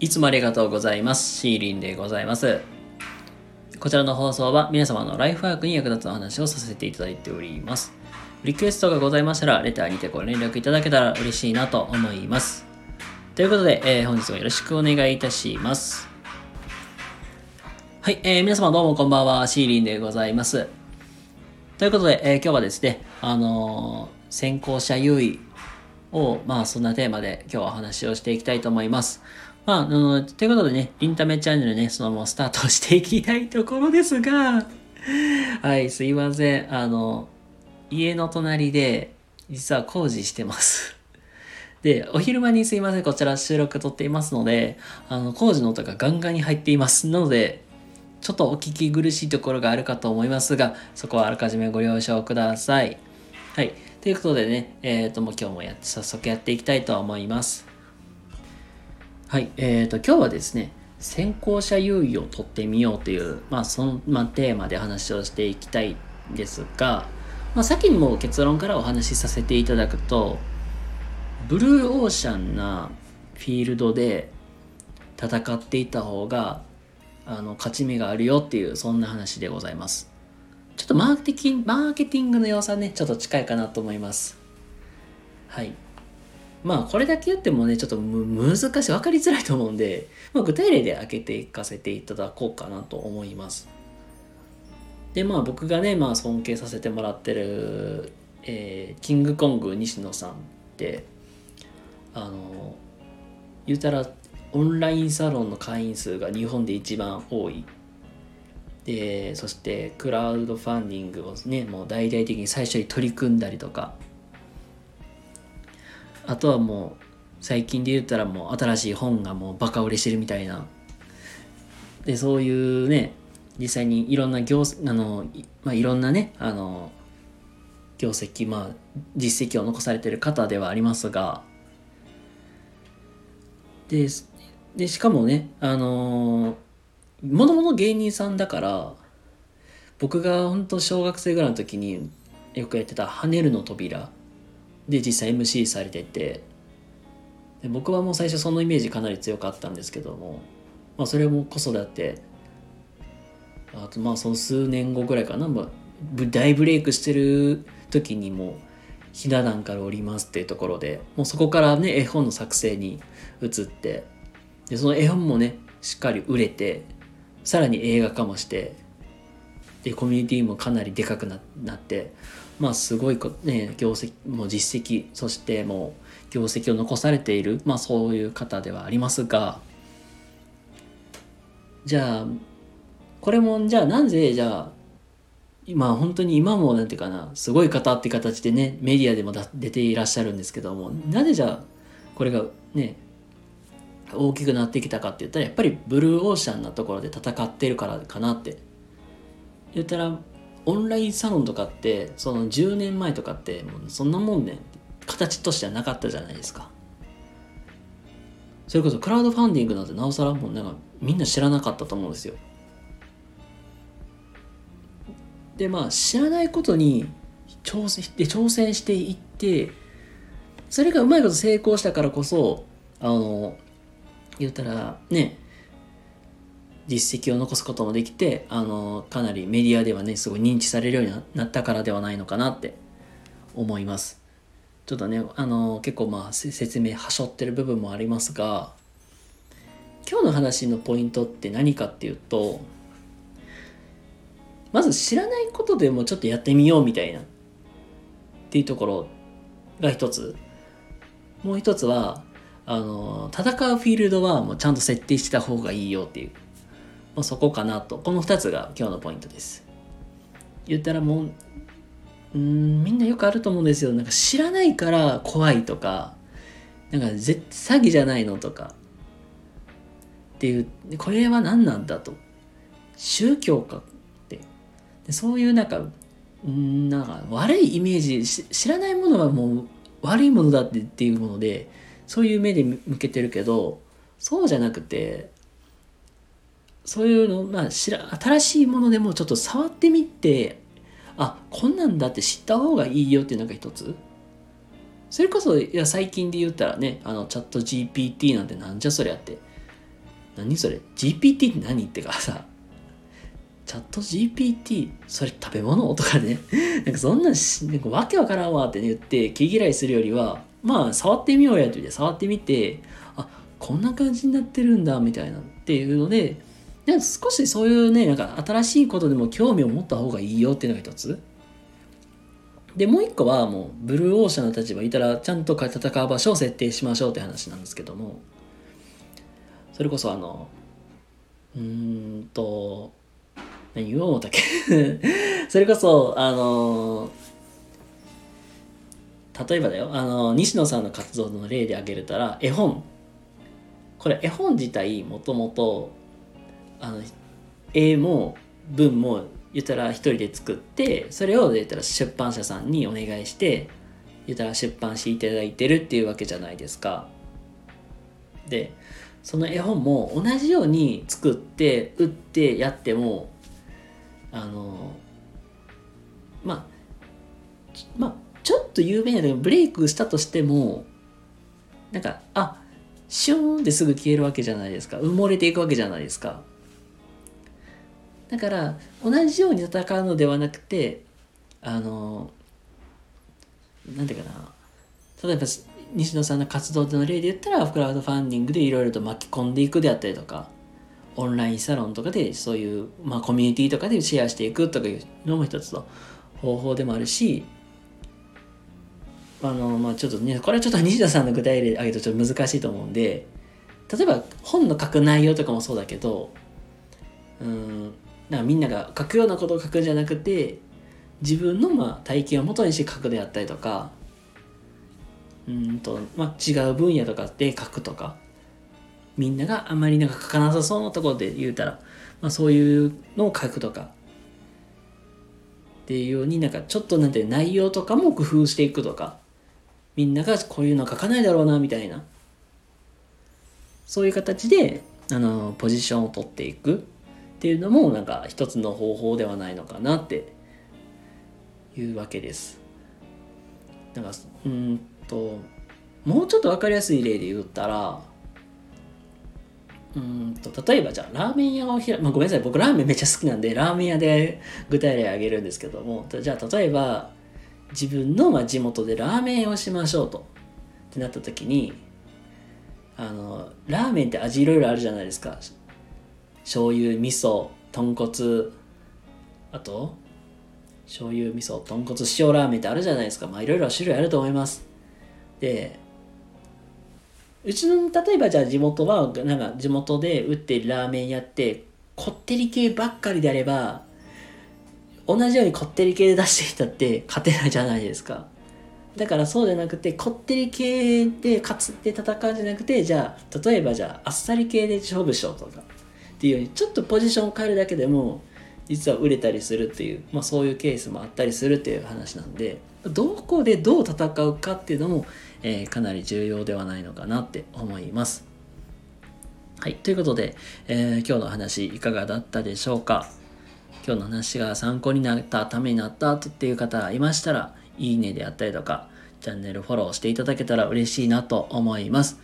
いつもありがとうございます。シーリンでございます。こちらの放送は皆様のライフワークに役立つお話をさせていただいております。リクエストがございましたら、レターにてご連絡いただけたら嬉しいなと思います。ということで、えー本日もよろしくお願いいたします。はい、えー皆様どうもこんばんは、シーリンでございます。ということで、えー今日はですね、あのー先行者優位を、まあ、そんなテーマで今日はお話をしていきたいと思います。まあ、あの、ということでね、リンタメチャンネルね、そのままスタートしていきたいところですが、はい、すいません。あの、家の隣で、実は工事してます。で、お昼間にすいません、こちら収録撮っていますので、あの、工事の音がガンガンに入っています。なので、ちょっとお聞き苦しいところがあるかと思いますが、そこはあらかじめご了承ください。はい。ということでね、えっ、と、もう今日もやって、早速やっていきたいと思います。はい。えっ、と、今日はですね、先行者優位を取ってみようという、まあ、その、まあ、テーマで話をしていきたいんですが、まあ、先にも結論からお話しさせていただくと、ブルーオーシャンなフィールドで戦っていた方が、あの、勝ち目があるよっていう、そんな話でございます。ちょっとマーケティング、マーケティングの要素はね、ちょっと近いかなと思います。はい。まあ、これだけ言ってもね、ちょっとむ難しい、分かりづらいと思うんで、まあ、具体例で開けていかせていただこうかなと思います。で、まあ、僕がね、まあ、尊敬させてもらってる、えーキングコング西野さんって、あの、言うたら、オンラインサロンの会員数が日本で一番多い。でそしてクラウドファンディングをねもう大々的に最初に取り組んだりとか。あとはもう最近で言ったらもう新しい本がもうバカ売れしてるみたいな。でそういうね実際にいろんな業あの、まあ、いろんなねあの業績まあ実績を残されてる方ではありますが。ででしかもねあのもともと芸人さんだから僕が本当小学生ぐらいの時によくやってた「跳ねるの扉」で実際 MC されてて。で僕はもう最初そのイメージかなり強かったんですけども、まあ、それも子育て。あとまあその数年後ぐらいかな、まあ、大ブレイクしてる時にもひな壇から降りますっていうところで。もうそこからね絵本の作成に移って。でその絵本もねしっかり売れてさらに映画化もして。でコミュニティもかなりでかくななって。まあすごいこね業績もう実績そしてもう業績を残されているまあそういう方ではありますがじゃあこれもじゃあなぜじゃあ今本当に今もなんていうかなすごい方って形でねメディアでも出ていらっしゃるんですけどもなぜじゃあこれがね大きくなってきたかって言ったらやっぱりブルーオーシャンなところで戦ってるからかなって。言ったらオンラインサロンとかってその10年前とかってもうそんなもんね形としてはなかったじゃないですか。それこそクラウドファンディングなんてなおさらもうなんかみんな知らなかったと思うんですよ。でまあ知らないことに挑戦で挑戦していってそれがうまいこと成功したからこそあの言ったらね実績を残すこともできてあのかなりメディアではねすごい認知されるようになったからではないのかなって思います。ちょっとねあの結構まあ説明はしょってる部分もありますが今日の話のポイントって何かっていうとまず知らないことでもちょっとやってみようみたいなっていうところが一つ。もう一つはあの戦うフィールドはもうちゃんと設定した方がいいよっていう、まあ、そこかなと。この2つが今日のポイントです。言ったらもううんみんなよくあると思うんですよ。なんか知らないから怖いとかなんか絶詐欺じゃないのとか。っていうこれは何なんだと。宗教かって。でそういうなんかうんなんか悪いイメージ知らないものはもう悪いものだってっていうものでそういう目で向けてるけどそうじゃなくてそういうの、まあ、知ら新しいものでもちょっと触ってみてあこんなんだって知った方がいいよっていうのが一つ。それこそいや最近で言ったらねあのチャット GPT なんてなんじゃそりゃって。何それ ?GPT って何ってかさ、チャット GPT、それ食べ物？とかね、なんかそんなんし、なんかわけわからんわって言って気嫌いするよりは、まあ触ってみようやと言って触ってみて、あ、こんな感じになってるんだみたいなっていうので、で少しそういうね、なんか新しいことでも興味を持った方がいいよっていうのが一つ。で、もう一個はもうブルーオーシャンの立場いたらちゃんと戦う場所を設定しましょうって話なんですけども、それこそあの、うーんと、何言おう思ったっけ？それこそ、あの、例えばだよ、あの、西野さんの活動の例で挙げるたら、絵本。これ絵本自体もともと、あの、絵も文も言ったら一人で作ってそれを言ったら出版社さんにお願いして言ったら出版していただいてるっていうわけじゃないですか。でその絵本も同じように作って売ってやってもあのまあまあちょっと有名なでブレイクしたとしてもなんかあシューンってすぐ消えるわけじゃないですか埋もれていくわけじゃないですかだから同じように戦うのではなくてあのなんていうかな。例えば西野さんの活動の例で言ったらクラウドファンディングでいろいろと巻き込んでいくであったりとかオンラインサロンとかでそういう、まあ、コミュニティとかでシェアしていくとかいうのも一つの方法でもあるしあのまあちょっとねこれはちょっと 西田さんの具体例挙げるとちょっと難しいと思うんで例えば本の書く内容とかもそうだけどうんなんかみんなが書くようなことを書くんじゃなくて自分のまあ体験をもとにして書くであったりとかうんと、まあ、違う分野とかで書くとかみんながあまりなんか書かなさそうなところで言うたら、まあ、そういうのを書くとかっていうようになんかちょっとなんて内容とかも工夫していくとかみんながこういうの書かないだろうなみたいなそういう形であのポジションを取っていく。っていうのもなんか一つの方法ではないのかなっていうわけです。なんかうんともうちょっと分かりやすい例で言ったらうんと例えばじゃあラーメン屋を開まあ、ごめんなさい僕ラーメンめっちゃ好きなんでラーメン屋で具体例挙げるんですけどもじゃあ例えば自分のまあ地元でラーメンをしましょうとってなった時にあのラーメンって味いろいろあるじゃないですか醤油味噌豚骨。あと？醤油味噌豚骨塩ラーメンってあるじゃないですか。まあいろいろ種類あると思います。でうちの例えばじゃあ地元はなんか地元で売ってるラーメン屋ってこってり系ばっかりであれば同じようにこってり系で出してきたって勝てないじゃないですか。だからそうじゃなくてこってり系で勝つって戦うんじゃなくてじゃあ例えばじゃああっさり系で勝負しようとか。っていうようにちょっとポジションを変えるだけでも実は売れたりするっていう、まあ、そういうケースもあったりするっていう話なんでどこでどう戦うかっていうのも、えー、かなり重要ではないのかなって思います。はい。ということで、えー、今日の話いかがだったでしょうか？今日の話が参考になった、ためになったっていう方がいましたら、いいねであったりとか、チャンネルフォローしていただけたら嬉しいなと思います。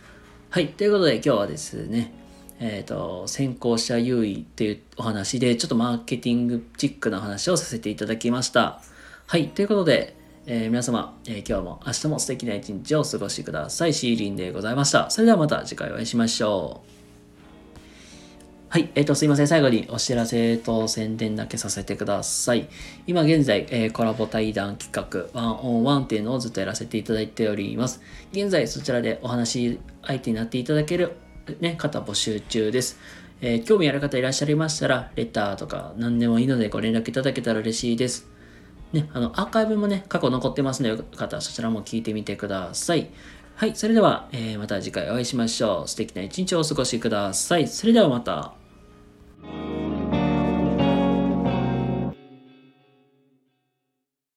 はい。ということで今日はですね、え、ー、と、先行者優位っていうお話で、ちょっとマーケティングチックな話をさせていただきました。はい。ということで、えー、皆様、えー、今日も明日も素敵な一日を過ごしください。シーリンでございました。それではまた次回お会いしましょう。はい。えっ、ー、と、すいません。最後にお知らせと宣伝だけさせてください。今現在、えー、コラボ対談企画、ワンオンワンっていうのをずっとやらせていただいております。現在、そちらでお話し相手になっていただけるね、方募集中です。えー、興味ある方いらっしゃいましたら、レターとか何でもいいのでご連絡いただけたら嬉しいです。ね、あの、アーカイブもね、過去残ってますので、よかったらそちらも聞いてみてください。はい、それでは、えー、また次回お会いしましょう。素敵な一日をお過ごしください。それではまた。